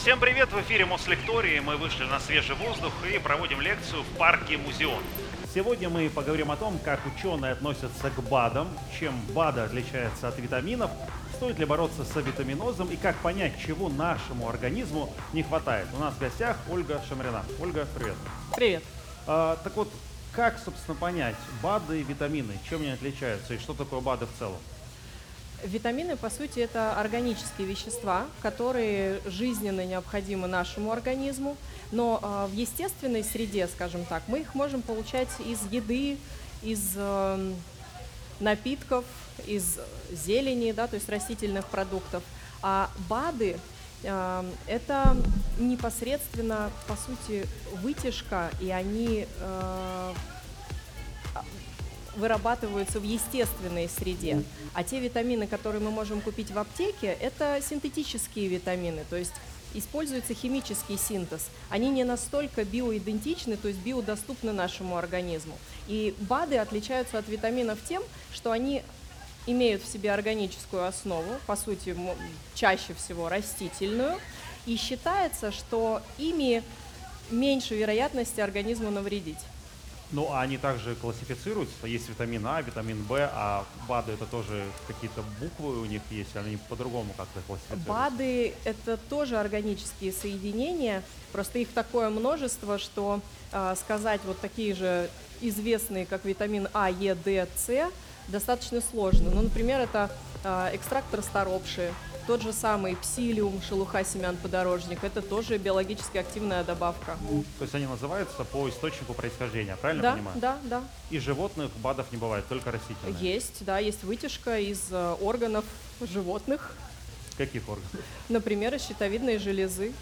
Всем привет! В эфире Мослектории. Мы вышли на свежий воздух и проводим лекцию в парке Музеон. Сегодня мы поговорим о том, как ученые относятся к БАДам, чем БАДы отличаются от витаминов, стоит ли бороться с витаминозом и как понять, чего нашему организму не хватает. У нас в гостях Ольга Шамрина. Ольга, привет. Привет. А, так вот, как, собственно, понять БАДы и витамины, чем они отличаются и что такое БАДы в целом? Витамины, по сути, это органические вещества, которые жизненно необходимы нашему организму, но э, в естественной среде, скажем так, мы их можем получать из еды, из э, напитков, из зелени, да, то есть растительных продуктов. А БАДы э, это непосредственно, по сути, вытяжка, и они э, вырабатываются в естественной среде. А те витамины, которые мы можем купить в аптеке, это синтетические витамины, то есть используется химический синтез. Они не настолько биоидентичны, то есть биодоступны нашему организму. И БАДы отличаются от витаминов тем, что они имеют в себе органическую основу, по сути, чаще всего растительную, и считается, что ими меньше вероятности организму навредить. Ну, а они также классифицируются. Есть витамин А, витамин В, а БАДы это тоже какие-то буквы у них есть, они по-другому как-то классифицируются. БАДы это тоже органические соединения, просто их такое множество, что э, сказать вот такие же известные, как витамин А, Е, Д, С, достаточно сложно. Ну, например, это э, экстракт расторопши, тот же самый псилиум, шелуха семян подорожник, это тоже биологически активная добавка. То есть они называются по источнику происхождения, правильно да, понимаю? Да, да. И животных БАДов не бывает, только растительные? Есть, да, есть вытяжка из э, органов животных. Каких органов? Например, из щитовидной железы.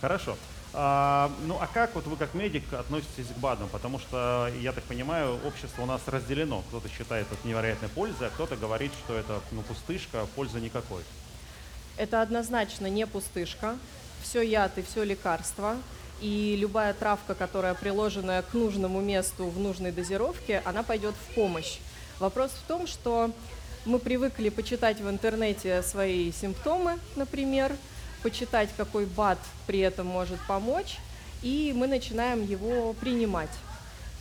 Хорошо. А, ну а как вот вы как медик относитесь к БАДам? Потому что, я так понимаю, общество у нас разделено. Кто-то считает это невероятной пользой, а кто-то говорит, что это ну, пустышка, пользы никакой. Это однозначно не пустышка. Все яд и все лекарство. И любая травка, которая приложенная к нужному месту в нужной дозировке, она пойдет в помощь. Вопрос в том, что мы привыкли почитать в интернете свои симптомы, например, почитать, какой БАД при этом может помочь, и мы начинаем его принимать.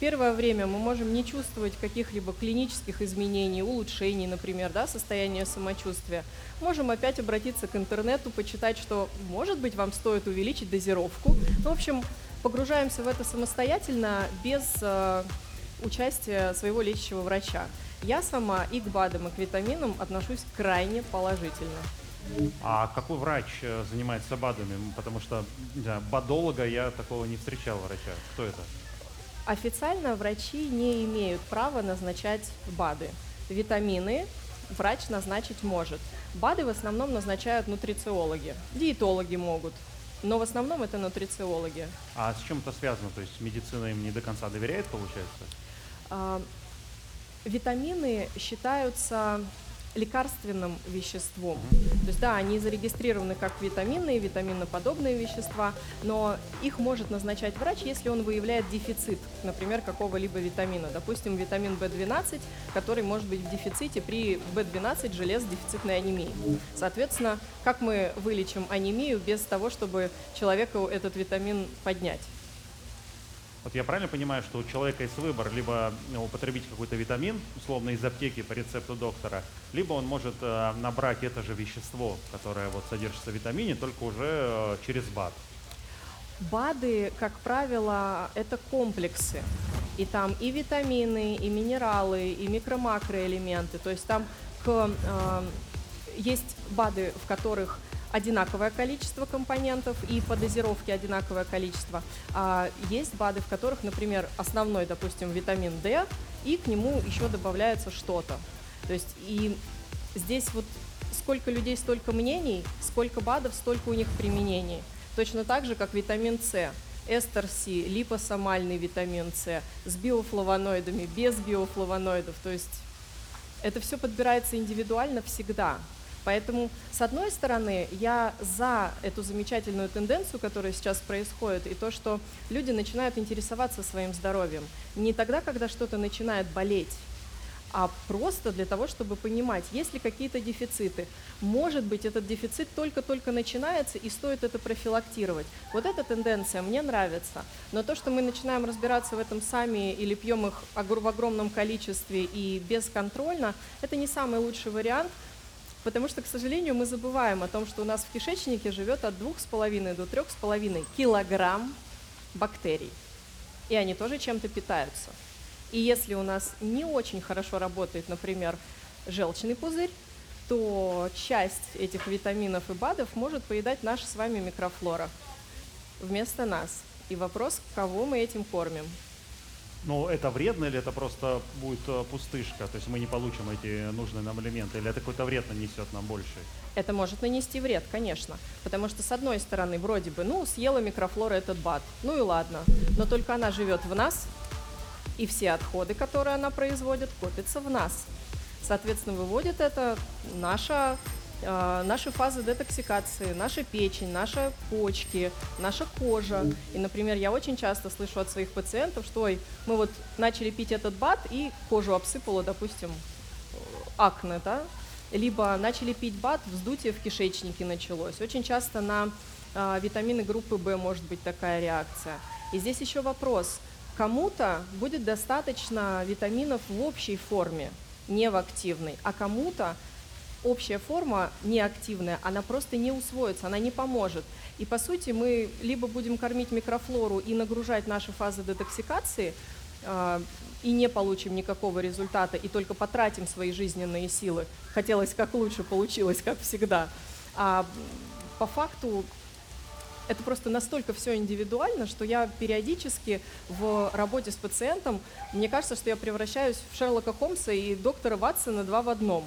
Первое время мы можем не чувствовать каких-либо клинических изменений, улучшений, например, да, состояния самочувствия. Можем опять обратиться к интернету, почитать, что, может быть, вам стоит увеличить дозировку. Ну, в общем, погружаемся в это самостоятельно, без э, участия своего лечащего врача. Я сама и к БАДам, и к витаминам отношусь крайне положительно. А какой врач э, занимается БАДами? Потому что знаю, БАДолога я такого не встречал врача. Кто это? Официально врачи не имеют права назначать БАДы. Витамины врач назначить может. БАДы в основном назначают нутрициологи. Диетологи могут, но в основном это нутрициологи. А с чем это связано? То есть медицина им не до конца доверяет, получается? А, витамины считаются лекарственным веществом. То есть да, они зарегистрированы как витаминные, витаминоподобные вещества, но их может назначать врач, если он выявляет дефицит, например, какого-либо витамина. Допустим, витамин В12, который может быть в дефиците при В12 желез дефицитной анемии. Соответственно, как мы вылечим анемию без того, чтобы человеку этот витамин поднять? Вот я правильно понимаю, что у человека есть выбор либо ну, употребить какой-то витамин, условно из аптеки по рецепту доктора, либо он может э, набрать это же вещество, которое вот содержится в витамине, только уже э, через БАД. БАДы, как правило, это комплексы. И там и витамины, и минералы, и микро-макроэлементы. То есть там к, э, есть БАДы, в которых одинаковое количество компонентов и по дозировке одинаковое количество. А есть БАДы, в которых, например, основной, допустим, витамин D, и к нему еще добавляется что-то. То есть и здесь вот сколько людей, столько мнений, сколько БАДов, столько у них применений. Точно так же, как витамин С. Эстер С, липосомальный витамин С, с биофлавоноидами, без биофлавоноидов. То есть это все подбирается индивидуально всегда. Поэтому, с одной стороны, я за эту замечательную тенденцию, которая сейчас происходит, и то, что люди начинают интересоваться своим здоровьем. Не тогда, когда что-то начинает болеть, а просто для того, чтобы понимать, есть ли какие-то дефициты. Может быть, этот дефицит только-только начинается, и стоит это профилактировать. Вот эта тенденция мне нравится. Но то, что мы начинаем разбираться в этом сами или пьем их в огромном количестве и бесконтрольно, это не самый лучший вариант, Потому что, к сожалению, мы забываем о том, что у нас в кишечнике живет от 2,5 до 3,5 килограмм бактерий. И они тоже чем-то питаются. И если у нас не очень хорошо работает, например, желчный пузырь, то часть этих витаминов и БАДов может поедать наша с вами микрофлора вместо нас. И вопрос, кого мы этим кормим. Ну, это вредно или это просто будет э, пустышка? То есть мы не получим эти нужные нам элементы? Или это какой-то вред нанесет нам больше? Это может нанести вред, конечно. Потому что, с одной стороны, вроде бы, ну, съела микрофлора этот БАД, ну и ладно. Но только она живет в нас, и все отходы, которые она производит, копятся в нас. Соответственно, выводит это наша, наши фазы детоксикации, наша печень, наши почки, наша кожа. И, например, я очень часто слышу от своих пациентов, что ой, мы вот начали пить этот БАД и кожу обсыпало, допустим, э, акне, да? Либо начали пить БАД, вздутие в кишечнике началось. Очень часто на э, витамины группы В может быть такая реакция. И здесь еще вопрос. Кому-то будет достаточно витаминов в общей форме, не в активной, а кому-то общая форма неактивная, она просто не усвоится, она не поможет. И по сути мы либо будем кормить микрофлору и нагружать наши фазы детоксикации, э, и не получим никакого результата, и только потратим свои жизненные силы. Хотелось как лучше, получилось как всегда. А по факту это просто настолько все индивидуально, что я периодически в работе с пациентом, мне кажется, что я превращаюсь в Шерлока Холмса и доктора Ватсона два в одном.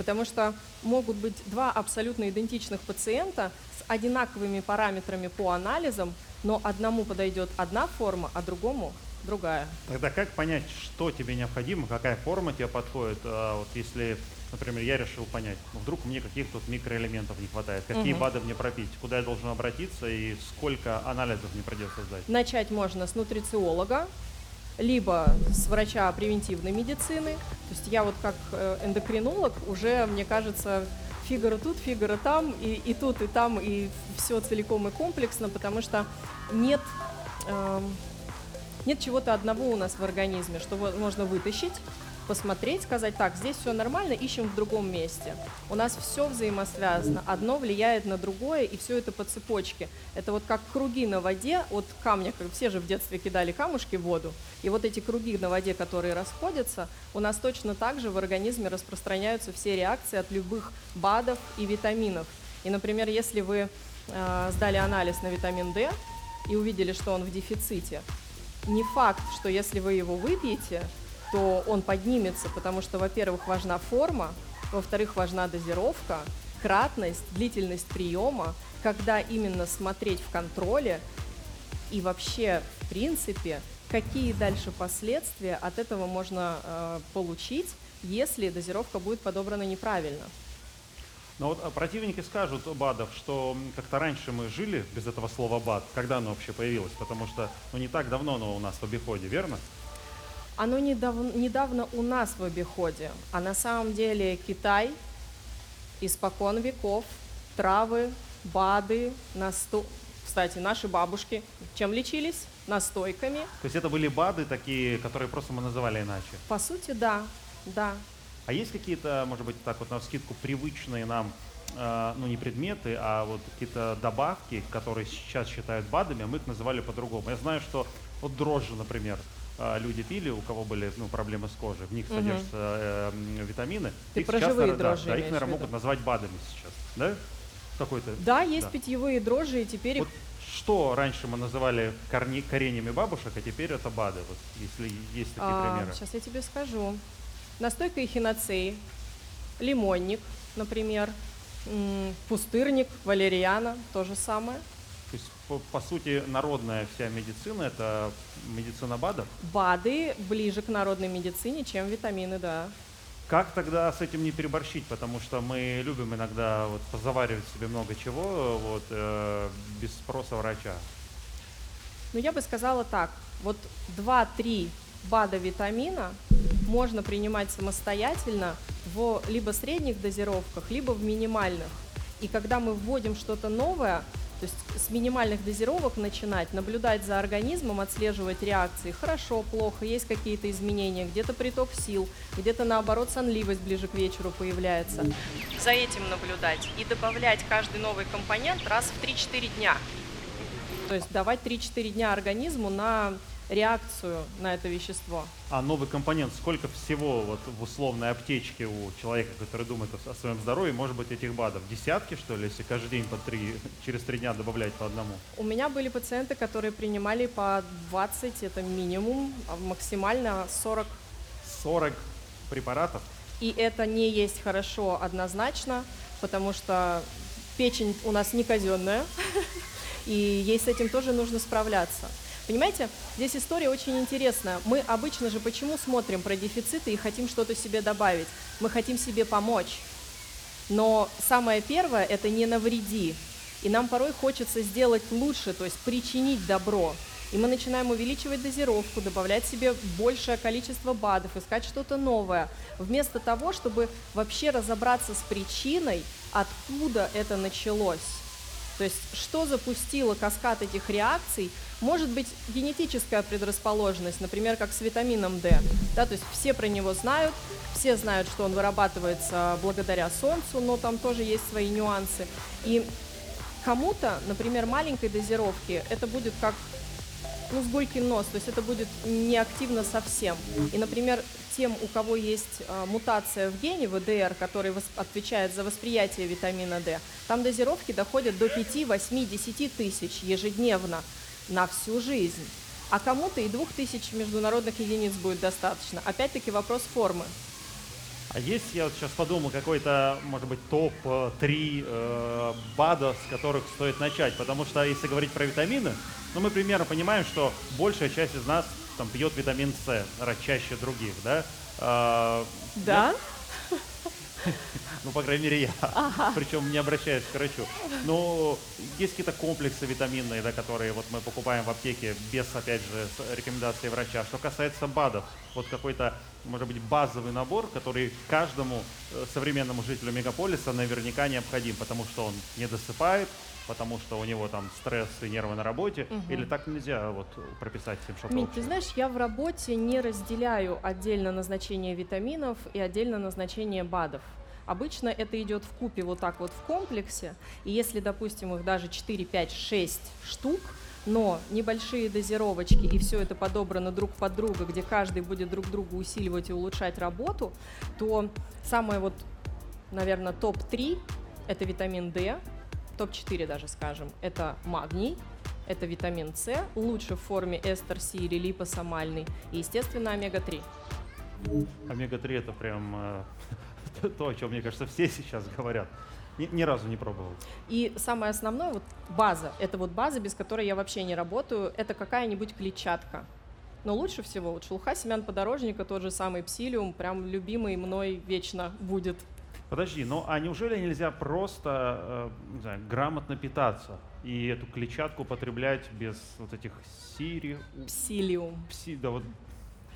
Потому что могут быть два абсолютно идентичных пациента с одинаковыми параметрами по анализам, но одному подойдет одна форма, а другому другая. Тогда как понять, что тебе необходимо, какая форма тебе подходит? А вот если, например, я решил понять, ну, вдруг мне каких-то тут микроэлементов не хватает, какие. БАДы мне пропить, куда я должен обратиться и сколько анализов мне придется сдать? Начать можно с нутрициолога, либо с врача превентивной медицины. То есть я вот как э, эндокринолог уже, мне кажется, фигура тут, фигура там, и, и тут, и там, и все целиком и комплексно, потому что нет, эм, нет чего-то одного у нас в организме, что можно вытащить, посмотреть, сказать, так, здесь все нормально, ищем в другом месте. У нас все взаимосвязано, одно влияет на другое, и все это по цепочке. Это вот как круги на воде от камня, как все же в детстве кидали камушки в воду, и вот эти круги на воде, которые расходятся, у нас точно так же в организме распространяются все реакции от любых БАДов и витаминов. И, например, если вы э, сдали анализ на витамин D и увидели, что он в дефиците, не факт, что если вы его выпьете, то он поднимется, потому что, во-первых, важна форма, во-вторых, важна дозировка, кратность, длительность приема, когда именно смотреть в контроле и вообще, в принципе, какие дальше последствия от этого можно э, получить, если дозировка будет подобрана неправильно. Но вот а, противники скажут БАДов, что как-то раньше мы жили без этого слова БАД. Когда оно вообще появилось? Потому что ну, не так давно оно у нас в обиходе, верно? Оно недавно, недавно у нас в обиходе, а на самом деле Китай испокон веков, травы, БАДы, насто... Кстати, наши бабушки чем лечились? Настойками. То есть это были БАДы такие, которые просто мы называли иначе. По сути, да, да. А есть какие-то, может быть, так вот на скидку привычные нам, э, ну не предметы, а вот какие-то добавки, которые сейчас считают БАДами, а мы их называли по-другому. Я знаю, что вот дрожжи, например, люди пили, у кого были ну, проблемы с кожей, в них Мгм. содержатся э, витамины. Ты Их про сейчас, живые да, дрожжи да, их, наверное, могут назвать БАДами сейчас, да? Какой-то. Да, есть Да. питьевые дрожжи, и теперь их Вот что раньше мы называли корни, коренями бабушек, а теперь это БАДы, вот, если есть такие примеры. Сейчас А, я тебе скажу. Настойка эхиноцеи, лимонник, например, пустырник, валериана, то же самое. По, по сути, народная вся медицина – это медицина БАДов. БАДы ближе к народной медицине, чем витамины, да. Как тогда с этим не переборщить? Потому что мы любим иногда вот, позаваривать себе много чего вот, э, без спроса врача. Но я бы сказала так, вот 2-3 БАДа витамина можно принимать самостоятельно в либо средних дозировках, либо в минимальных. И когда мы вводим что-то новое, то есть с минимальных дозировок начинать, наблюдать за организмом, отслеживать реакции, хорошо, плохо, есть какие-то изменения, где-то приток сил, где-то наоборот сонливость ближе к вечеру появляется. За этим наблюдать и добавлять каждый новый компонент раз в 3-4 дня. То есть давать 3-4 дня организму на реакцию на это вещество. А новый компонент, сколько всего вот в условной аптечке у человека, который думает о, своем здоровье, может быть этих БАДов? Десятки, что ли, если каждый день по три, через три дня добавлять по одному? У меня были пациенты, которые принимали по 20, это минимум, а максимально 40 40 препаратов? И это не есть хорошо однозначно, потому что печень у нас не казенная, и ей с этим тоже нужно справляться. Понимаете, здесь история очень интересная. Мы обычно же почему смотрим про дефициты и хотим что-то себе добавить? Мы хотим себе помочь. Но самое первое – это не навреди. И нам порой хочется сделать лучше, то есть причинить добро. И мы начинаем увеличивать дозировку, добавлять себе большее количество БАДов, искать что-то новое, вместо того, чтобы вообще разобраться с причиной, откуда это началось. То есть что запустило каскад этих реакций, может быть генетическая предрасположенность, например, как с витамином D. Да, то есть все про него знают, все знают, что он вырабатывается благодаря солнцу, но там тоже есть свои нюансы. И кому-то, например, маленькой дозировки, это будет как ну, с нос, то есть это будет неактивно совсем. И, например, тем, у кого есть э, мутация в гене ВДР, который отвечает за восприятие витамина D, там дозировки доходят до 5, 8, 10 тысяч ежедневно на всю жизнь. А кому-то и двух тысяч международных единиц будет достаточно. Опять-таки вопрос формы. А есть, я вот сейчас подумал, какой-то, может быть, топ-3 э, БАДа, с которых стоит начать? Потому что если говорить про витамины, ну, мы примерно понимаем, что большая часть из нас там пьет витамин С, чаще других, да? А, Да? Ну, по крайней мере, я. Причем не обращаясь к врачу. Но есть какие-то комплексы витаминные, да, которые вот мы покупаем в аптеке без, опять же, рекомендации врача. Что касается БАДов, вот какой-то, может быть, базовый набор, который каждому э, современному жителю мегаполиса наверняка необходим, потому что он не досыпает, потому что у него там стресс и нервы на работе, Мгм. или так нельзя вот прописать всем что-то Мить, ты знаешь, я в работе не разделяю отдельно назначение витаминов и отдельно назначение БАДов. Обычно это идет в купе вот так вот в комплексе, и если, допустим, их даже 4, 5, 6 штук, но небольшие дозировочки и все это подобрано друг под друга, где каждый будет друг другу усиливать и улучшать работу, то самое вот, наверное, топ-3 это витамин D, топ-4 даже скажем, это магний, это витамин С, лучше в форме эстер Си или липосомальный, и, естественно, омега-3. Омега-3 это прям э, то, о чем, мне кажется, все сейчас говорят. Ни, ни разу не пробовал. И самое основное, вот база, это вот база, без которой я вообще не работаю, это какая-нибудь клетчатка. Но лучше всего вот шелуха семян подорожника, тот же самый псилиум, прям любимый мной вечно будет. Подожди, ну а неужели нельзя просто э, не знаю, грамотно питаться и эту клетчатку употреблять без вот этих сири, Псилиум. пси, да вот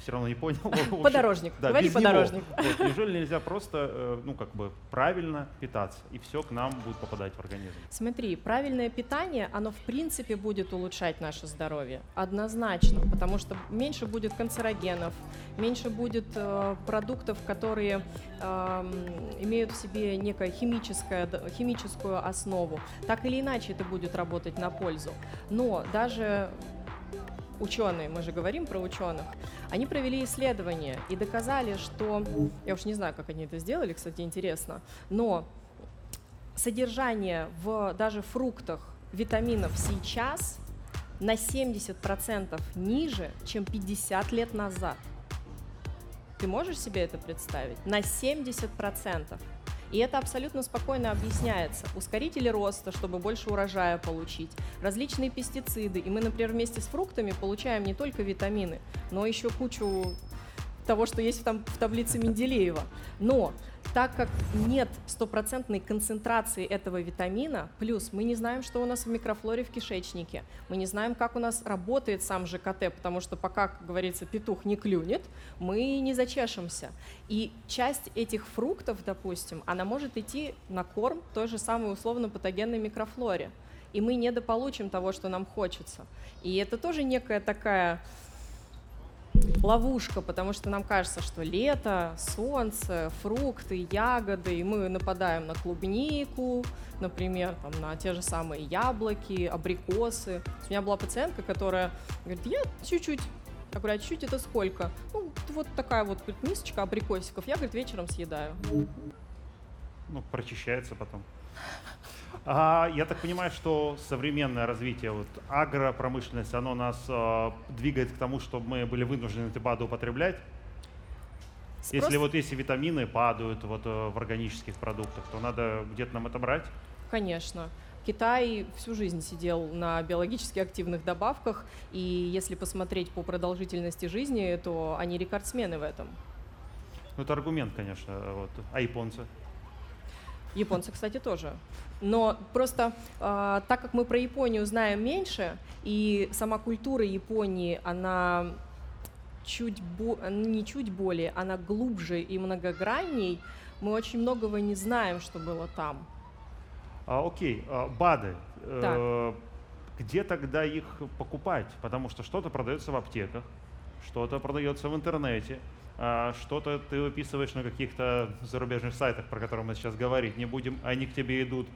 все равно не понял. Подорожник. Да, Говори подорожник. Вот, неужели нельзя просто, э, ну как бы правильно питаться и все к нам будет попадать в организм? Смотри, правильное питание, оно в принципе будет улучшать наше здоровье. Однозначно, потому что меньше будет канцерогенов, меньше будет э, продуктов, которые эм, имеют в себе некое химическое, химическую основу. Так или иначе это будет работать на пользу. Но даже ученые, мы же говорим про ученых, они провели исследования и доказали, что, я уж не знаю, как они это сделали, кстати, интересно, но содержание в даже фруктах витаминов сейчас на 70% ниже, чем 50 лет назад. Ты можешь себе это представить? На 70%. И это абсолютно спокойно объясняется. Ускорители роста, чтобы больше урожая получить, различные пестициды. И мы, например, вместе с фруктами получаем не только витамины, но еще кучу того, что есть там, в таблице Менделеева. Но так как нет стопроцентной концентрации этого витамина, плюс мы не знаем, что у нас в микрофлоре в кишечнике, мы не знаем, как у нас работает сам ЖКТ, потому что пока, как говорится, петух не клюнет, мы не зачешемся. И часть этих фруктов, допустим, она может идти на корм той же самой условно-патогенной микрофлоре. И мы недополучим того, что нам хочется. И это тоже некая такая ловушка, потому что нам кажется, что лето, солнце, фрукты, ягоды, и мы нападаем на клубнику, например, там, на те же самые яблоки, абрикосы. У меня была пациентка, которая говорит, я чуть-чуть я говорю, а чуть-чуть это сколько? Ну, вот такая вот говорит, мисочка абрикосиков. Я, говорит, вечером съедаю. Ну, прочищается потом. А, я так понимаю, что современное развитие, вот агропромышленность, оно нас э, двигает к тому, чтобы мы были вынуждены эти БАДы употреблять. Спрос- Если вот если витамины падают вот, э, в органических продуктах, то надо где-то нам это брать. Конечно. Китай всю жизнь сидел на биологически активных добавках, и если посмотреть по продолжительности жизни, то они рекордсмены в этом. Ну, это аргумент, конечно. Вот. А японцы? Японцы, кстати, тоже. Но просто а, так как мы про Японию знаем меньше, и сама культура Японии, она чуть бо- не чуть более, она глубже и многогранней, мы очень многого не знаем, что было там. А, окей, а, БАДы. Э, где тогда их покупать? Потому что что-то продается в аптеках, что-то продается в интернете, что-то ты выписываешь на каких-то зарубежных сайтах, про которые мы сейчас говорить не будем, они к тебе идут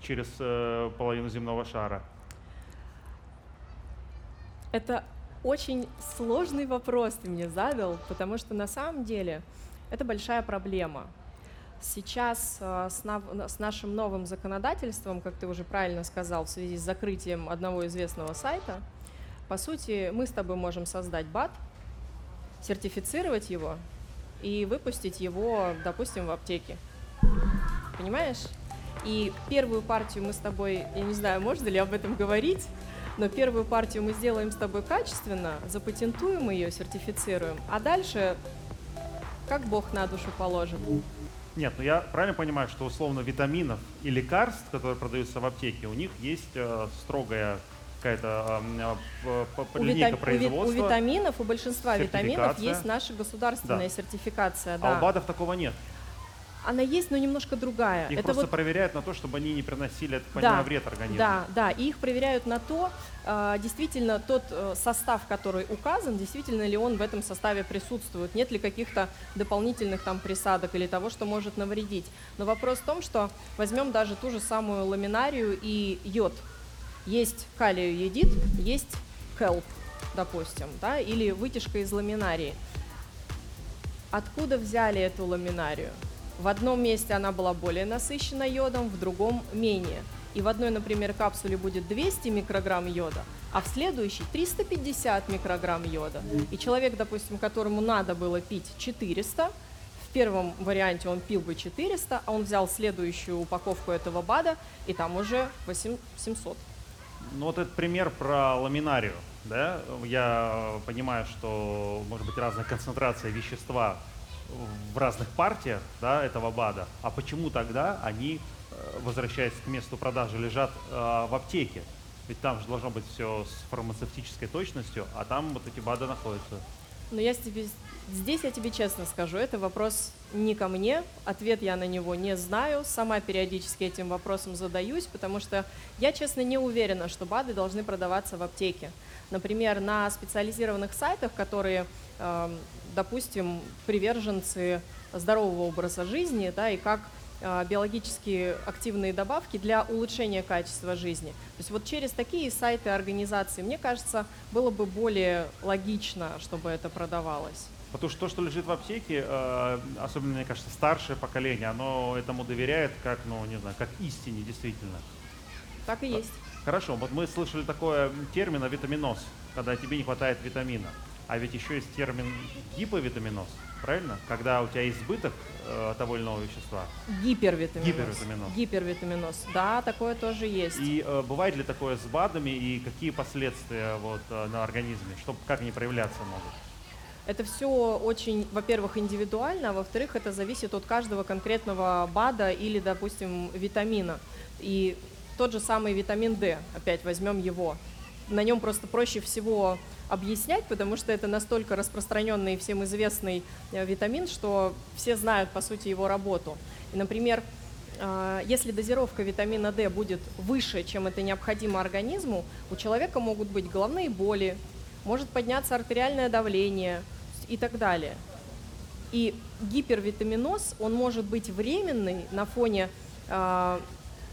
через э, половину земного шара. Это очень сложный вопрос ты мне задал, потому что на самом деле это большая проблема. Сейчас э, с нашим новым законодательством, как ты уже правильно сказал, в связи с закрытием одного известного сайта, по сути, мы с тобой можем создать БАТ, сертифицировать его и выпустить его, допустим, в аптеке. Понимаешь? И первую партию мы с тобой, я не знаю, можно ли об этом говорить, но первую партию мы сделаем с тобой качественно, запатентуем ее, сертифицируем, а дальше как Бог на душу положит. Нет, ну я правильно понимаю, что условно витаминов и лекарств, которые продаются в аптеке, у них есть э, строгая какая-то э, У, линейка витам- у ви- у производства, витаминов, у большинства витаминов есть наша государственная Да. сертификация. а Да. у БАДов такого нет. Она есть, но немножко другая. Их Это просто вот проверяют на то, чтобы они не приносили, так Да, вред организму. Да, да, и их проверяют на то, э, действительно тот э, состав, который указан, действительно ли он в этом составе присутствует, нет ли каких-то дополнительных там присадок или того, что может навредить. Но вопрос в том, что возьмем даже ту же самую ламинарию и йод. Есть калиоедит, есть келп, допустим, да, или вытяжка из ламинарии. Откуда взяли эту ламинарию? В одном месте она была более насыщена йодом, в другом менее. И в одной, например, капсуле будет 200 микрограмм йода, а в следующей 350 микрограмм йода. И человек, допустим, которому надо было пить 400, в первом варианте он пил бы 400, а он взял следующую упаковку этого БАДа, и там уже 8 700. Ну вот этот пример про ламинарию, да, я понимаю, что может быть разная концентрация вещества в разных партиях, да, этого БАДа, а почему тогда они, э, возвращаясь к месту продажи, лежат э, в аптеке? Ведь там же должно быть все с фармацевтической точностью, а там вот эти БАДы находятся. Но я с тебе, здесь я тебе честно скажу, это вопрос не ко мне, ответ я на него не знаю, сама периодически этим вопросом задаюсь, потому что я, честно, не уверена, что БАДы должны продаваться в аптеке. Например, на специализированных сайтах, которые, эм, допустим, приверженцы здорового образа жизни, да, и как э, биологически активные добавки для улучшения качества жизни. То есть вот через такие сайты организации, мне кажется, было бы более логично, чтобы это продавалось. Потому что то, что лежит в аптеке, э, особенно, мне кажется, старшее поколение, оно этому доверяет как, ну, не знаю, как истине действительно. Так и есть. Хорошо, вот мы слышали такое термин витаминоз, когда тебе не хватает витамина. А ведь еще есть термин гиповитаминоз, правильно? Когда у тебя избыток э, того или иного вещества. Гипервитаминоз. Гипервитаминоз. Гипервитаминоз. Да, такое тоже есть. И э, бывает ли такое с БАДами и какие последствия вот, э, на организме? Что, как они проявляться могут? Это все очень, во-первых, индивидуально, а во-вторых, это зависит от каждого конкретного БАДа или, допустим, витамина. И тот же самый витамин D, опять возьмем его. На нем просто проще всего объяснять, потому что это настолько распространенный и всем известный э, витамин, что все знают, по сути, его работу. И, например, а, если дозировка витамина D будет выше, чем это необходимо организму, у человека могут быть головные боли, может подняться артериальное давление и так далее. И гипервитаминоз, он может быть временный на фоне а,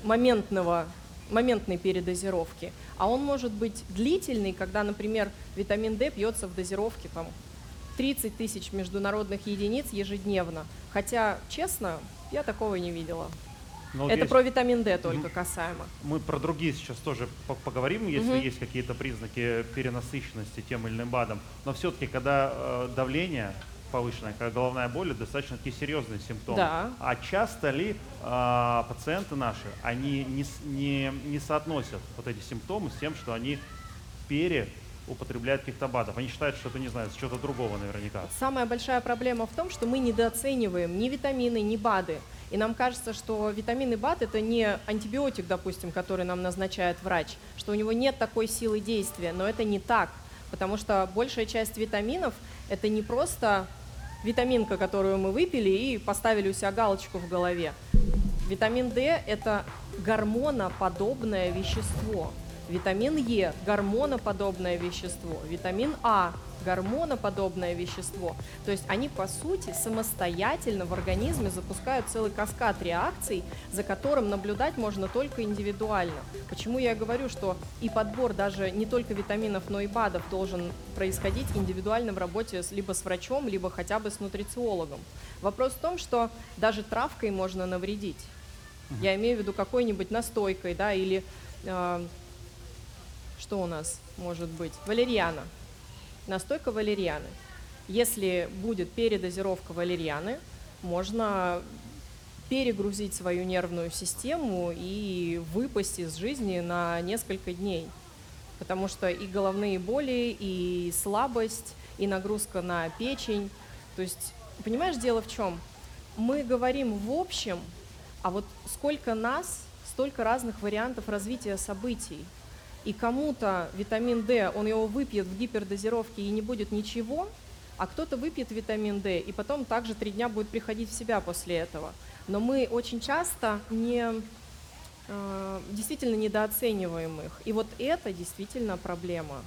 моментного, моментной передозировки, а он может быть длительный, когда, например, витамин D пьется в дозировке там, 30 тысяч международных единиц ежедневно. Хотя, честно, я такого не видела. Но Это про витамин D только касаемо. Мы про другие сейчас тоже по- поговорим, если Мгм. есть какие-то признаки перенасыщенности тем или иным БАДом. Но все-таки, когда э, давление повышенное, когда головная боль, достаточно такие серьезные симптомы. Да. А часто ли э, пациенты наши, они не, не, не соотносят вот эти симптомы с тем, что они переупотребляют каких-то БАДов? Они считают, что это, не знаю, с чего-то другого наверняка. Самая большая проблема в том, что мы недооцениваем ни витамины, ни БАДы. И нам кажется, что витамин и БАД это не антибиотик, допустим, который нам назначает врач, что у него нет такой силы действия, но это не так, потому что большая часть витаминов это не просто витаминка, которую мы выпили и поставили у себя галочку в голове. Витамин D – это гормоноподобное вещество. Витамин Е – гормоноподобное вещество. Витамин А – гормоноподобное вещество. То есть они, по сути, самостоятельно в организме запускают целый каскад реакций, за которым наблюдать можно только индивидуально. Почему я говорю, что и подбор даже не только витаминов, но и БАДов должен происходить индивидуально в работе либо с врачом, либо хотя бы с нутрициологом. Вопрос в том, что даже травкой можно навредить. Я имею в виду какой-нибудь настойкой, да, или э, что у нас может быть? Валерьяна. Настойка валерьяны. Если будет передозировка валерьяны, можно перегрузить свою нервную систему и выпасть из жизни на несколько дней. Потому что и головные боли, и слабость, и нагрузка на печень. То есть, понимаешь, дело в чем? Мы говорим в общем, а вот сколько нас, столько разных вариантов развития событий. И кому-то витамин D, он его выпьет в гипердозировке и не будет ничего, а кто-то выпьет витамин D и потом также три дня будет приходить в себя после этого. Но мы очень часто не, э, действительно недооцениваем их. И вот это действительно проблема.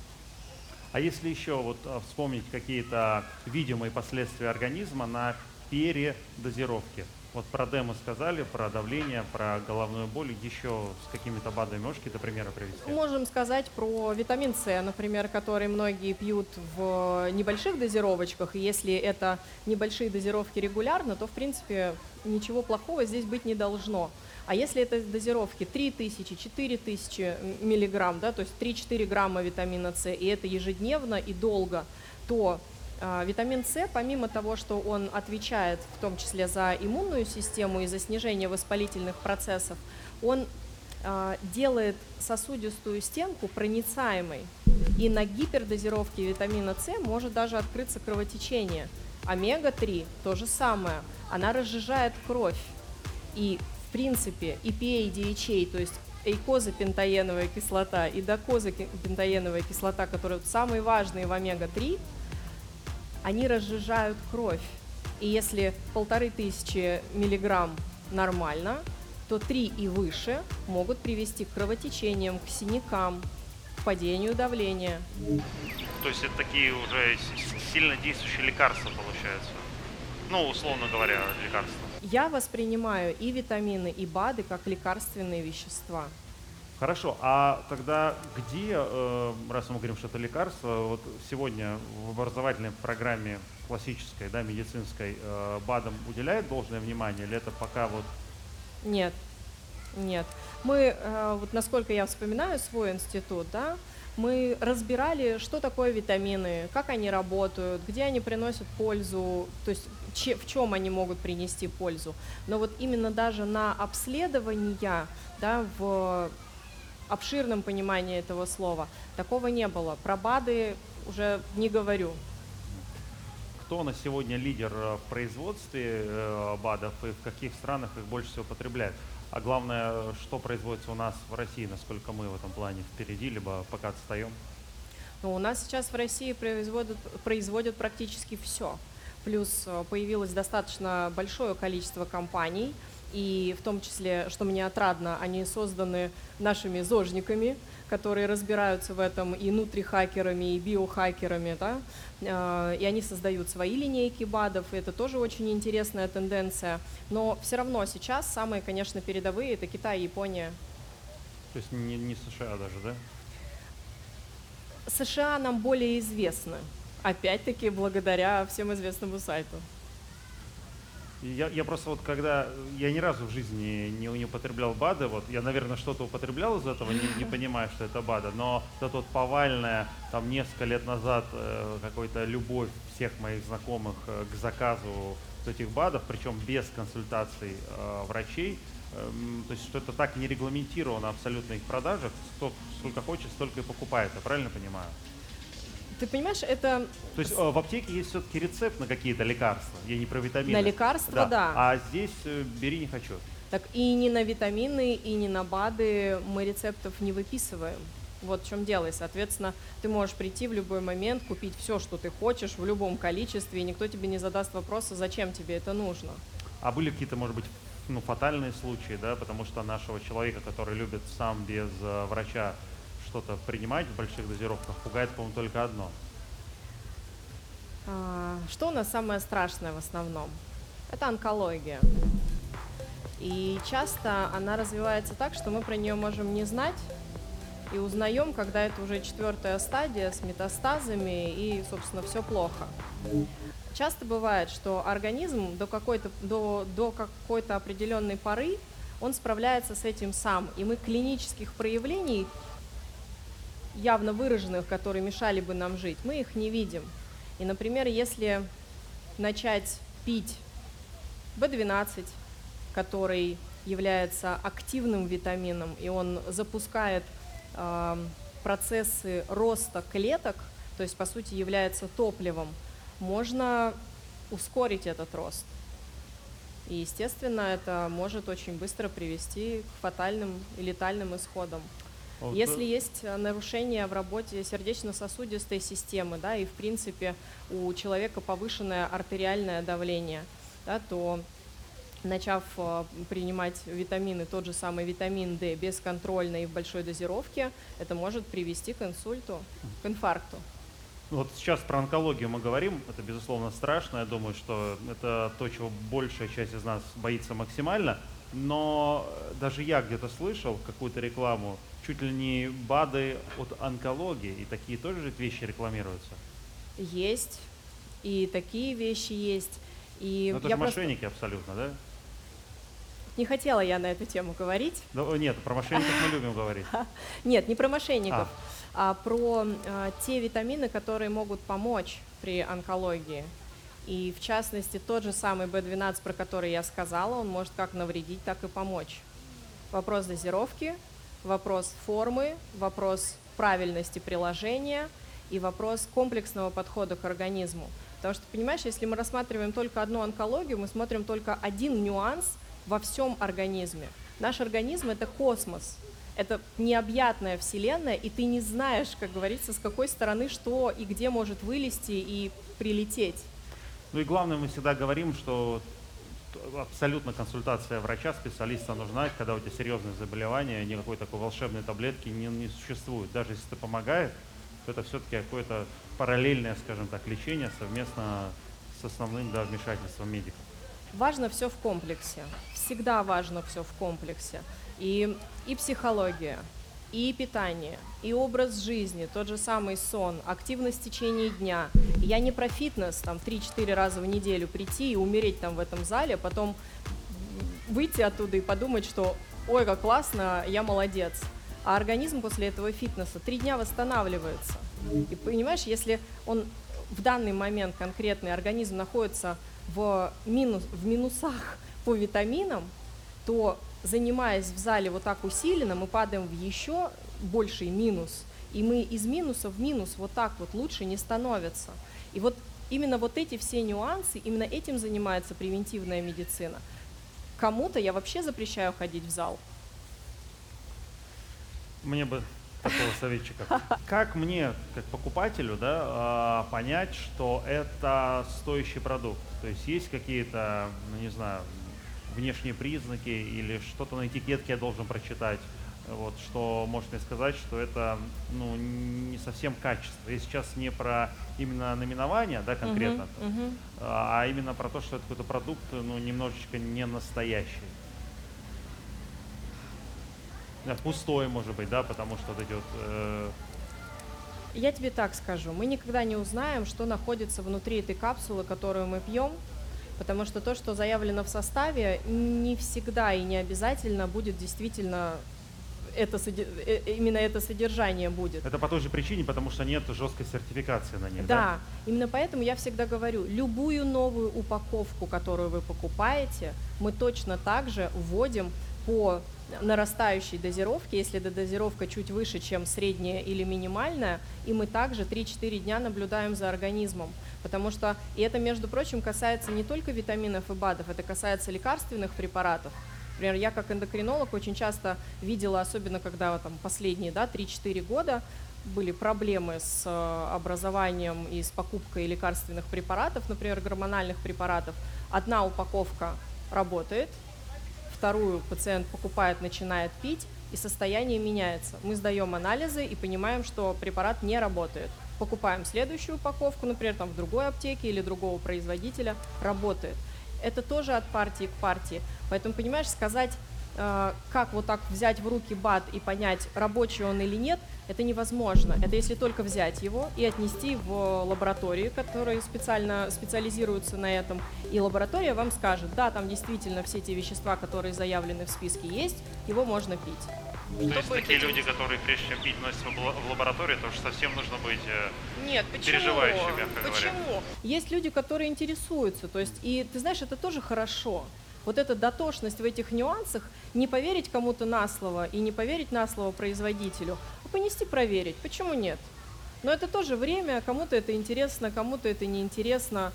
А если еще вот а, вспомнить какие-то видимые последствия организма на передозировке? Вот про мы сказали, про давление, про головную боль. Еще с какими-то БАДами можешь какие-то примеры привести? Можем сказать про витамин С, например, который многие пьют в небольших дозировочках. И если это небольшие дозировки регулярно, то, в принципе, ничего плохого здесь быть не должно. А если это дозировки 3000, 4000 миллиграмм, да, то есть 3-4 грамма витамина С, и это ежедневно и долго, то Витамин С, помимо того, что он отвечает в том числе за иммунную систему и за снижение воспалительных процессов, он а, делает сосудистую стенку проницаемой. И на гипердозировке витамина С может даже открыться кровотечение. Омега-3 то же самое. Она разжижает кровь. И, в принципе, EPA, DHA, то есть эйкозапентаеновая кислота и докозапентаеновая кислота, которые самые важные в омега-3, они разжижают кровь. И если полторы тысячи миллиграмм нормально, то 3 и выше могут привести к кровотечениям, к синякам, к падению давления. То есть это такие уже сильно действующие лекарства получаются? Ну, условно говоря, лекарства. Я воспринимаю и витамины, и БАДы как лекарственные вещества. Хорошо, а тогда где, э, раз мы говорим, что это лекарство, вот сегодня в образовательной программе классической, да, медицинской, э, БАДам уделяет должное внимание, или это пока вот Нет, нет. Мы, э, вот насколько я вспоминаю свой институт, да, мы разбирали, что такое витамины, как они работают, где они приносят пользу, то есть че- в чем они могут принести пользу. Но вот именно даже на обследования, да, в обширном понимании этого слова, такого не было. Про БАДы уже не говорю. кто на сегодня лидер э, в производстве э, БАДов и в каких странах их больше всего потребляют? А главное, что производится у нас в России, насколько мы в этом плане впереди, либо пока отстаем? Ну, у нас сейчас в России производят, производят практически все. Плюс э, появилось достаточно большое количество компаний, и в том числе, что мне отрадно, они созданы нашими зожниками, которые разбираются в этом и нутрихакерами, и биохакерами, да, Э, и они создают свои линейки БАДов, и это тоже очень интересная тенденция. Но все равно сейчас самые, конечно, передовые – это Китай и Япония. То есть не, не США даже, да? США нам более известны, опять-таки благодаря всем известному сайту. Я, я просто вот когда, я ни разу в жизни не, не употреблял БАДы, вот я, наверное, что-то употреблял из этого, не, не понимая, что это БАДы, но вот эта вот повальная, там несколько лет назад э, какой-то любовь всех моих знакомых э, к заказу вот этих БАДов, причем без консультаций э, врачей, эм, то есть что это так не регламентировано абсолютно их продажах, кто сколько хочет, столько и покупает, я правильно понимаю? Ты понимаешь, это То есть э, в аптеке есть все-таки рецепт на какие-то лекарства, я не про витамины. на лекарства, да. А здесь э, бери не хочу. Так и не на витамины, и не на БАДы мы рецептов не выписываем. Вот в чем дело. И, соответственно, ты можешь прийти в любой момент, купить все, что ты хочешь, в любом количестве, и никто тебе не задаст вопроса, зачем тебе это нужно. А были какие-то, может быть, ну, фатальные случаи, да, потому что нашего человека, который любит сам без э, врача что-то принимать в больших дозировках, пугает, по-моему, только одно. А, Что у нас самое страшное в основном? Это онкология. И часто она развивается так, что мы про нее можем не знать и узнаем, когда это уже четвертая стадия с метастазами и, собственно, все плохо. Часто бывает, что организм до какой-то, до, до какой-то определенной поры он справляется с этим сам, и мы клинических проявлений, явно выраженных, которые мешали бы нам жить, мы их не видим. И, например, если начать пить B12, который является активным витамином, и он запускает э, процессы роста клеток, то есть, по сути, является топливом, можно ускорить этот рост. И, естественно, это может очень быстро привести к фатальным и летальным исходам. Вот, Если есть э, нарушение в работе сердечно-сосудистой системы, да, и в принципе у человека повышенное артериальное давление, да, то начав э, принимать витамины, тот же самый витамин D бесконтрольно и в большой дозировке, это может привести к инсульту, к инфаркту. Вот сейчас про онкологию мы говорим, это безусловно страшно, я думаю, что это то, чего большая часть из нас боится максимально, но э, даже я где-то слышал какую-то рекламу, чуть ли не БАДы от онкологии, и такие тоже же вещи рекламируются. Есть, и такие вещи есть. И Ну, это я же просто мошенники абсолютно, да? не хотела я на эту тему говорить. Да, нет, про мошенников мы любим говорить. Нет, не про мошенников, а, про а, те витамины, которые могут помочь при онкологии. И в частности, тот же самый B12, про который я сказала, он может как навредить, так и помочь. Вопрос дозировки, вопрос формы, вопрос правильности приложения и вопрос комплексного подхода к организму. Потому что, понимаешь, если мы рассматриваем только одну онкологию, мы смотрим только один нюанс во всем организме. Наш организм – это космос, это необъятная вселенная, и ты не знаешь, как говорится, с какой стороны что и где может вылезти и прилететь. Ну и главное, мы всегда говорим, что абсолютно консультация врача, специалиста нужна, когда у тебя серьезные заболевания, никакой такой волшебной таблетки не, не существует. Даже если это помогает, то это все-таки какое-то параллельное, скажем так, лечение совместно с основным да, вмешательством медиков. Важно все в комплексе. Всегда важно все в комплексе. И, и психология, и питание, и образ жизни, тот же самый сон, активность в течение дня. Я не про фитнес, там, 3-4 раза в неделю прийти и умереть там в этом зале, потом выйти оттуда и подумать, что ой, как классно, я молодец. А организм после этого фитнеса три дня восстанавливается. И понимаешь, если он в данный момент конкретный организм находится в, минус, в минусах по витаминам, то занимаясь в зале вот так усиленно, мы падаем в еще больший минус. И мы из минуса в минус вот так вот лучше не становится. И вот именно вот эти все нюансы, именно этим занимается превентивная медицина. Кому-то я вообще запрещаю ходить в зал. Мне бы такого советчика. Как мне, как покупателю, да, а, понять, что это стоящий продукт? То есть есть какие-то, ну, не знаю, внешние признаки или что-то на этикетке я должен прочитать, вот, что может мне сказать, что это ну, не совсем качество. Я сейчас не про именно наименование, да, конкретно, Мгм, мгм. а а именно про то, что это какой-то продукт, ну, немножечко не настоящий. Да, Пустой, может быть, да, потому что вот эти вот э, Я тебе так скажу, мы никогда не узнаем, что находится внутри этой капсулы, которую мы пьем, потому что то, что заявлено в составе, не всегда и не обязательно будет действительно это, э, э, именно это содержание будет. Это по той же причине, потому что нет жесткой сертификации на них. Да, именно поэтому я всегда говорю, любую новую упаковку, которую вы покупаете, мы точно так же вводим по нарастающей дозировке, если эта дозировка чуть выше, чем средняя или минимальная, и мы также 3-4 дня наблюдаем за организмом. Потому что, и это, между прочим, касается не только витаминов и БАДов, это касается лекарственных препаратов. Например, я как эндокринолог очень часто видела, особенно когда там, последние да, 3-4 года, были проблемы с э, образованием и с покупкой лекарственных препаратов, например, гормональных препаратов. Одна упаковка работает, вторую пациент покупает, начинает пить, и состояние меняется. Мы сдаем анализы и понимаем, что препарат не работает. Покупаем следующую упаковку, например, там в другой аптеке или другого производителя, работает. Это тоже от партии к партии. Поэтому, понимаешь, сказать, как вот так взять в руки БАД и понять, рабочий он или нет, это невозможно. Это если только взять его и отнести в лаборатории, которые специально специализируются на этом, и лаборатория вам скажет, да, там действительно все те вещества, которые заявлены в списке, есть, его можно пить. Что есть будет такие люди, которые прежде чем пить носят в лабо- в лаборатории, то что совсем нужно быть... э, Нет, почему? Переживающие, мягко говоря. Почему? Есть люди, которые интересуются, то есть, и ты знаешь, это тоже хорошо. Вот эта дотошность в этих нюансах, не поверить кому-то на слово и не поверить на слово производителю, а понести проверить. Почему нет? Но это тоже время, кому-то это интересно, кому-то это неинтересно.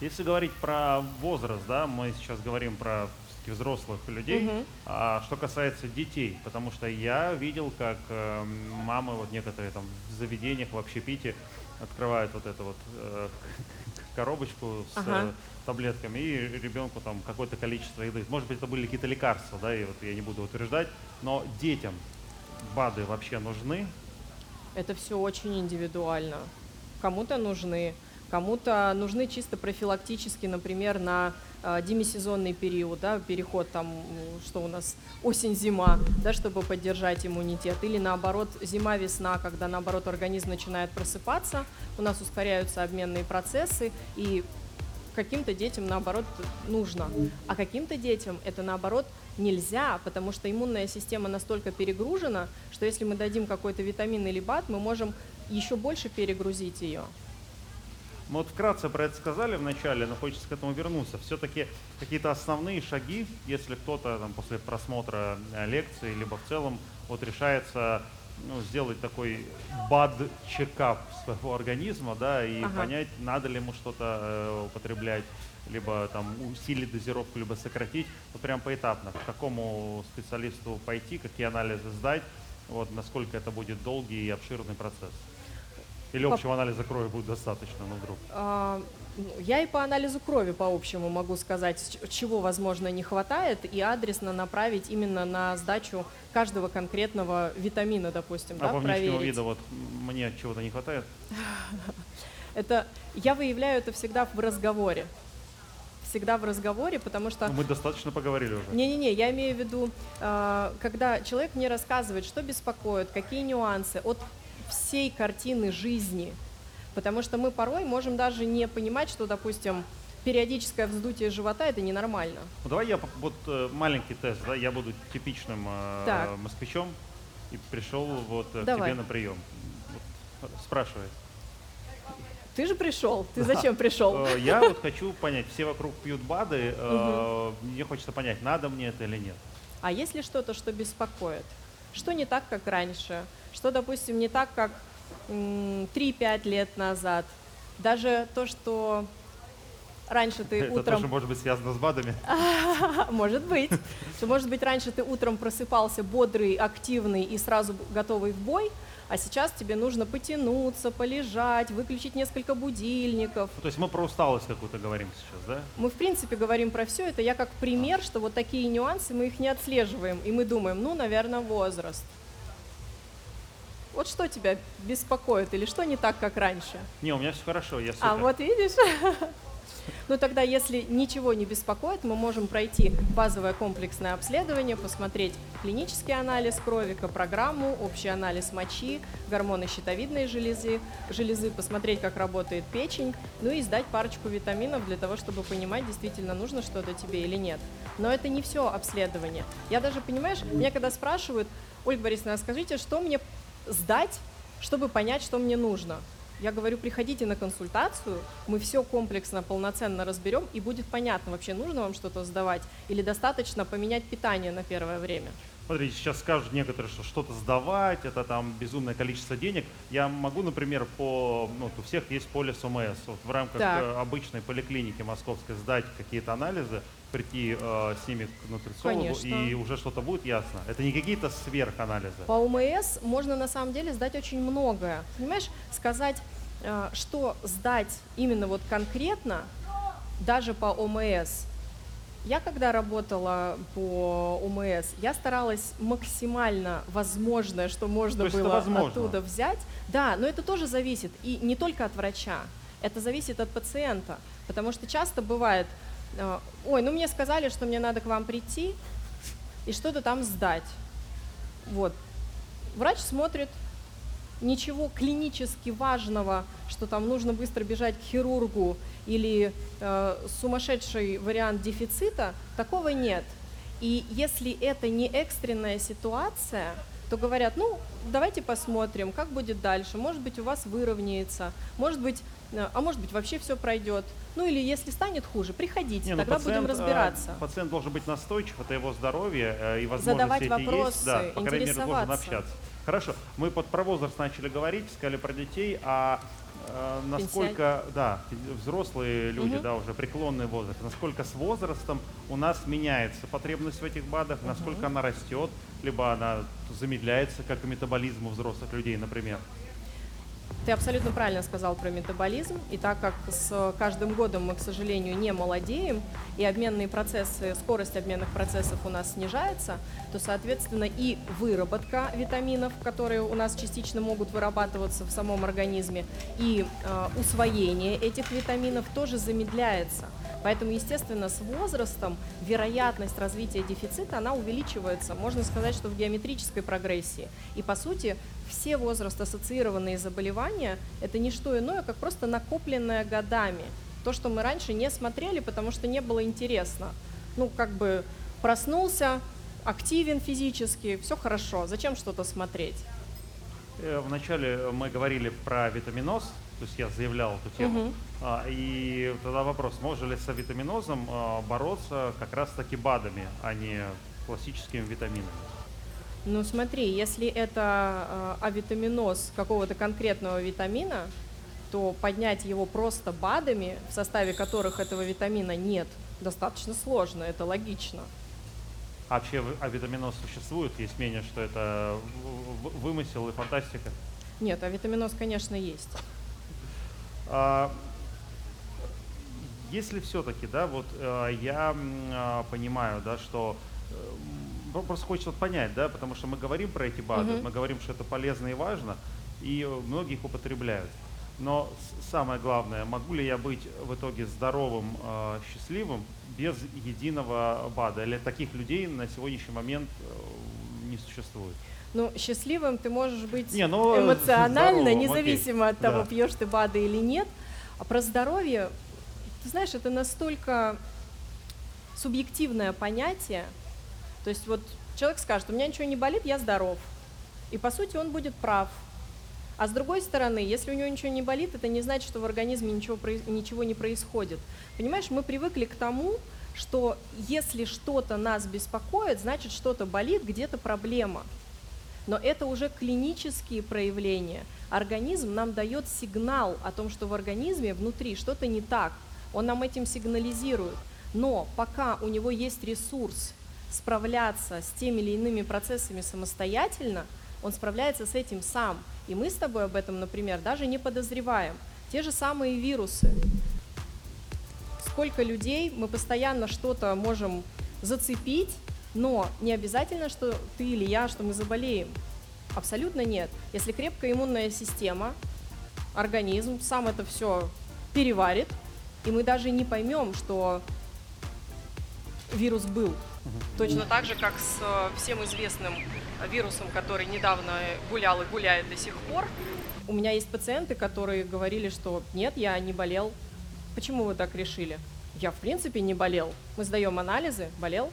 Если говорить про возраст, да, мы сейчас говорим про взрослых людей, Мгм. а что касается детей, потому что я видел, как э, мамы вот некоторые там в заведениях в общепите открывают вот эту вот э, коробочку с Ага. э, таблетками и ребенку там какое-то количество еды. Может быть, это были какие-то лекарства, да, и вот я не буду утверждать, но детям БАДы вообще нужны, Это все очень индивидуально. Кому-то нужны, кому-то нужны чисто профилактически, например, на э, демисезонный период, да, переход там, что у нас, осень-зима, да, чтобы поддержать иммунитет, или наоборот зима-весна, когда наоборот организм начинает просыпаться, у нас ускоряются обменные процессы, и каким-то детям наоборот нужно, а каким-то детям это наоборот нельзя, потому что иммунная система настолько перегружена, что если мы дадим какой-то витамин или БАД, мы можем еще больше перегрузить ее. Мы вот вкратце про это сказали в начале, но хочется к этому вернуться. Все-таки какие-то основные шаги, если кто-то там, после просмотра э, лекции, либо в целом вот решается ну, сделать такой бад-чекап своего организма, да, и Ага. понять, надо ли ему что-то э, употреблять, либо там усилить дозировку, либо сократить, вот прям поэтапно, к какому специалисту пойти, какие анализы сдать, вот насколько это будет долгий и обширный процесс. Или общего анализа крови будет достаточно, ну вдруг. А, ну, Я и по анализу крови по общему могу сказать, чего, возможно, не хватает, и адресно направить именно на сдачу каждого конкретного витамина, допустим, А да, по проверить. виду вот мне чего-то не хватает? Это я выявляю это всегда в разговоре. Всегда в разговоре, потому что Ну, мы достаточно поговорили уже. Не-не-не, я имею в виду, э, когда человек мне рассказывает, что беспокоит, какие нюансы от всей картины жизни. Потому что мы порой можем даже не понимать, что, допустим, периодическое вздутие живота это ненормально. Ну, давай я вот э, маленький тест, да, я буду типичным э, москвичом и пришел вот э, к Давай. тебе на прием. Вот, спрашивай. Ты же пришел, ты зачем пришел? Э, Я вот хочу понять, все вокруг пьют БАДы, э, мне хочется понять, надо мне это или нет. А есть ли что-то, что беспокоит? Что не так, как раньше? Что, допустим, не так, как м, 3-5 лет назад? Даже то, что раньше ты Это утром... тоже может быть связано с БАДами. Может быть. Что, может быть, раньше ты утром просыпался бодрый, активный и сразу готовый в бой, а сейчас тебе нужно потянуться, полежать, выключить несколько будильников. Ну, То есть мы про усталость какую-то говорим сейчас, да? Мы, в принципе, говорим про все это. Я как пример, что вот такие нюансы, мы их не отслеживаем. И мы думаем, ну, наверное, возраст. Вот что тебя беспокоит или что не так, как раньше? Не, у меня все хорошо, я А супер. вот видишь? Ну тогда, если ничего не беспокоит, мы можем пройти базовое комплексное обследование, посмотреть клинический анализ крови, программу, общий анализ мочи, гормоны щитовидной железы, железы, посмотреть, как работает печень, ну и сдать парочку витаминов для того, чтобы понимать, действительно нужно что-то тебе или нет. Но это не все обследование. Я даже, понимаешь, меня когда спрашивают, Ольга Борисовна, а скажите, что мне сдать, чтобы понять, что мне нужно? Я говорю, приходите на консультацию, мы все комплексно, полноценно разберем, и будет понятно, вообще нужно вам что-то сдавать или достаточно поменять питание на первое время. Смотрите, сейчас скажут некоторые, что что-то сдавать, это там безумное количество денег. Я могу, например, по, ну, у всех есть полис ОМС, вот в рамках Так. э, обычной поликлиники московской сдать какие-то анализы, прийти э, с ними к нутрициологу, Конечно. и уже что-то будет ясно. Это не какие-то сверханализы. По ОМС можно на самом деле сдать очень многое. Понимаешь, сказать, э, что сдать именно вот конкретно, даже по ОМС, я когда работала по ОМС, я старалась максимально возможное, что можно То было возможно? оттуда взять. Да, но это тоже зависит и не только от врача, это зависит от пациента, потому что часто бывает, ой, ну мне сказали, что мне надо к вам прийти и что-то там сдать. Вот. Врач смотрит, ничего клинически важного, что там нужно быстро бежать к хирургу или э, сумасшедший вариант дефицита, такого нет. И если это не экстренная ситуация, то говорят, ну, давайте посмотрим, как будет дальше. Может быть, у вас выровняется, может быть, э, а может быть, вообще все пройдет. Ну или если станет хуже, приходите, Не, ну, тогда будем пациент, э, разбираться. Пациент должен быть настойчив, это его здоровье э, и возможности Задавать эти вопросы, есть. Да, по крайней мере, должен общаться. Хорошо, мы под про возраст начали говорить, сказали про детей, а насколько, да, взрослые люди, Мгм. да, уже преклонный возраст, насколько с возрастом у нас меняется потребность в этих БАДах, насколько она растет, либо она замедляется, как и метаболизм у взрослых людей, например. Ты абсолютно правильно сказал про метаболизм. И так как с каждым годом мы, к сожалению, не молодеем, и обменные процессы, скорость обменных процессов у нас снижается, то, соответственно, и выработка витаминов, которые у нас частично могут вырабатываться в самом организме, и э, усвоение этих витаминов тоже замедляется. Поэтому, естественно, с возрастом вероятность развития дефицита, она увеличивается, можно сказать, что в геометрической прогрессии. И, по сути, все возраст-ассоциированные заболевания – это не что иное, как просто накопленное годами. То, что мы раньше не смотрели, потому что не было интересно. Ну, как бы проснулся, активен физически, все хорошо, зачем что-то смотреть? Э, Вначале мы говорили про витаминоз, то есть я заявлял эту тему. А, И тогда вопрос, можно ли с авитаминозом а, бороться как раз-таки БАДами, а не классическими витаминами? Ну смотри, если это э, авитаминоз какого-то конкретного витамина, то поднять его просто БАДами, в составе которых этого витамина нет, достаточно сложно, это логично. А вообще авитаминоз существует? Есть мнение, что это вымысел и фантастика? Нет, авитаминоз, конечно, есть. А, Если все-таки, да, вот э, я а, понимаю, да, что м, просто хочется вот понять, да, потому что мы говорим про эти БАДы, Мгм. мы говорим, что это полезно и важно, и э, многие их употребляют. Но самое главное, могу ли я быть в итоге здоровым, э, счастливым без единого БАДа? Или таких людей на сегодняшний момент э, не существует? Ну, счастливым ты можешь быть Не, ну, эмоционально, здоровым, независимо от того, Да. пьешь ты БАДы или нет. А про здоровье, ты знаешь, это настолько субъективное понятие. То есть вот человек скажет, у меня ничего не болит, я здоров. И по сути он будет прав. А с другой стороны, если у него ничего не болит, это не значит, что в организме ничего, ничего не происходит. Понимаешь, мы привыкли к тому, что если что-то нас беспокоит, значит что-то болит, где-то проблема. но это уже клинические проявления. Организм нам дает сигнал о том, что в организме внутри что-то не так. Он нам этим сигнализирует. Но пока у него есть ресурс справляться с теми или иными процессами самостоятельно, он справляется с этим сам. И мы с тобой об этом, например, даже не подозреваем. Те же самые вирусы. Сколько людей мы постоянно что-то можем зацепить, но не обязательно, что ты или я, что мы заболеем. Абсолютно нет. Если крепкая иммунная система, организм сам это все переварит, и мы даже не поймем, что вирус был. Точно так же, как с э, всем известным вирусом, который недавно гулял и гуляет до сих пор. У меня есть пациенты, которые говорили, что нет, я не болел. Почему вы так решили? Я, в принципе, не болел. Мы сдаем анализы, болел.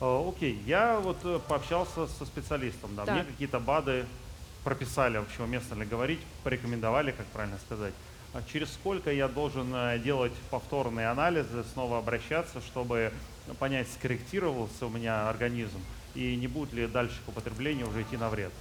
Э, Окей, я вот э, пообщался со специалистом, да, Так. мне какие-то БАДы прописали, в общем, уместно ли говорить, порекомендовали, как правильно сказать. А через сколько я должен э, делать повторные анализы, снова обращаться, чтобы понять, скорректировался у меня организм и не будет ли дальше к употреблению уже идти на вред?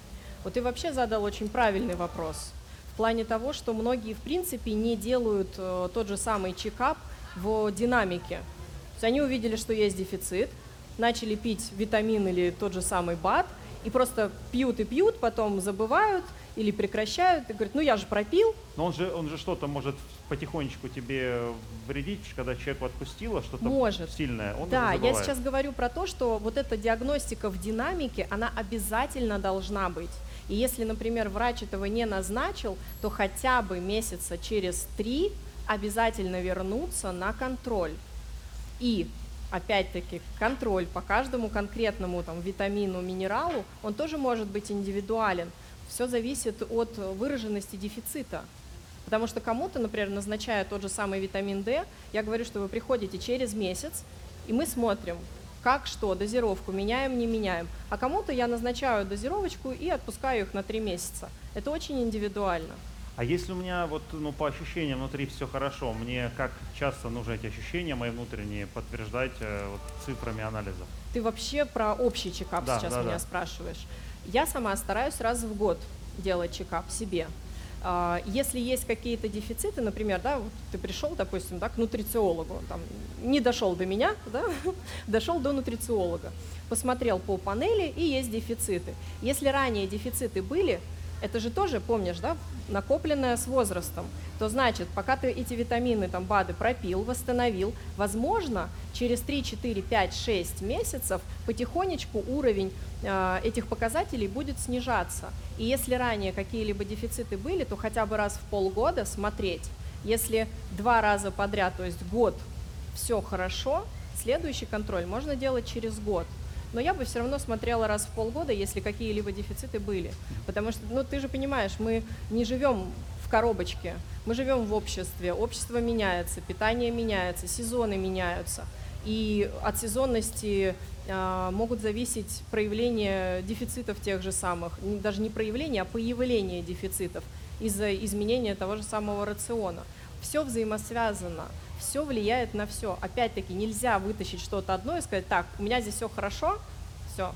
Вот ты вообще задал очень правильный вопрос. В плане того, что многие, в принципе, не делают э, тот же самый чекап в динамике. То есть они увидели, что есть дефицит, начали пить витамин или тот же самый БАД, и просто пьют и пьют, потом забывают или прекращают, и говорят, ну я же пропил, Но он же, он же что-то может потихонечку тебе вредить, когда человеку отпустило что-то Может. сильное. Он Да, я сейчас говорю про то, что вот эта диагностика в динамике, она обязательно должна быть. И если, например, врач этого не назначил, то хотя бы месяца через три обязательно вернуться на контроль. И опять-таки контроль по каждому конкретному там, витамину, минералу, он тоже может быть индивидуален. Все зависит от выраженности дефицита. Потому что кому-то, например, назначая тот же самый витамин D, я говорю, что вы приходите через месяц, и мы смотрим, как что, дозировку меняем, не меняем. А кому-то я назначаю дозировочку и отпускаю их на три месяца. Это очень индивидуально. А если у меня вот ну, по ощущениям внутри все хорошо, мне как часто нужно эти ощущения мои внутренние подтверждать э, вот, цифрами анализов? Ты вообще про общий чекап Да, сейчас да, меня да. спрашиваешь. Я сама стараюсь раз в год делать чекап себе. А, Если есть какие-то дефициты, например, да, вот ты пришел, допустим, да, к нутрициологу, там, не дошел до меня, да, дошел до нутрициолога, посмотрел по панели и есть дефициты. Если ранее дефициты были, это же тоже, помнишь, да, накопленное с возрастом, то значит, пока ты эти витамины, там, БАДы пропил, восстановил, возможно, через 3, 4, 5, 6 месяцев потихонечку уровень э, этих показателей будет снижаться. И если ранее какие-либо дефициты были, то хотя бы раз в полгода смотреть. Если два раза подряд, то есть год, все хорошо, следующий контроль можно делать через год. Но я бы все равно смотрела раз в полгода, если какие-либо дефициты были. Потому что, ну, ты же понимаешь, мы не живем в коробочке, мы живем в обществе, общество меняется, питание меняется, сезоны меняются. И от сезонности а, могут зависеть проявления дефицитов тех же самых, даже не проявления, а появление дефицитов из-за изменения того же самого рациона. Все взаимосвязано, все влияет на все. Опять-таки нельзя вытащить что-то одно и сказать, так, у меня здесь все хорошо, все.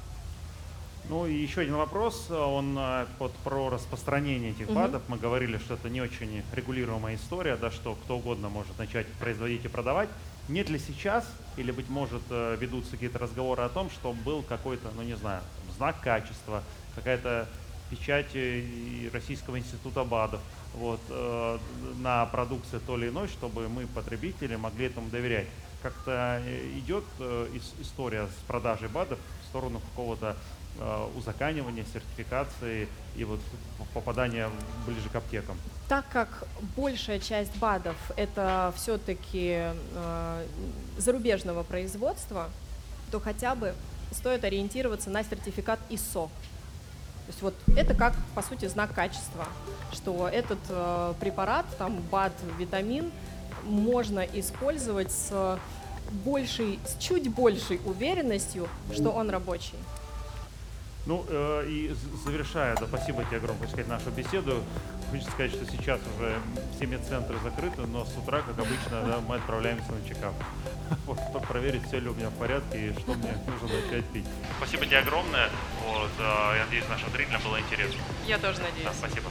Ну и еще один вопрос, он э, вот про распространение этих. БАДов. Мы говорили, что это не очень регулируемая история, да, что кто угодно может начать производить и продавать. Нет ли сейчас, или, быть может, э, ведутся какие-то разговоры о том, что был какой-то, ну не знаю, знак качества, какая-то печать э, Российского института БАДов вот, э, на продукции то или иной, чтобы мы, потребители, могли этому доверять. Как-то э, идет э, ис- история с продажей БАДов в сторону какого-то э, узаканивания, сертификации и вот попадания ближе к аптекам. Так как большая часть БАДов это все-таки зарубежного производства, то хотя бы стоит ориентироваться на сертификат ISO. То есть вот это как, по сути, знак качества, что этот э, препарат, там БАД, витамин, можно использовать с большей, с чуть большей уверенностью, что он рабочий. Ну э, и завершая, да, спасибо тебе огромное, сказать, нашу беседу. Хочется сказать, что сейчас уже все медцентры закрыты, но с утра, как обычно, да, мы отправляемся на чекап. Вот, проверить, все ли у меня в порядке и что мне нужно начать пить. Спасибо тебе огромное. Вот, э, я надеюсь, нашим зрителям было интересно. Я тоже Да, надеюсь. спасибо.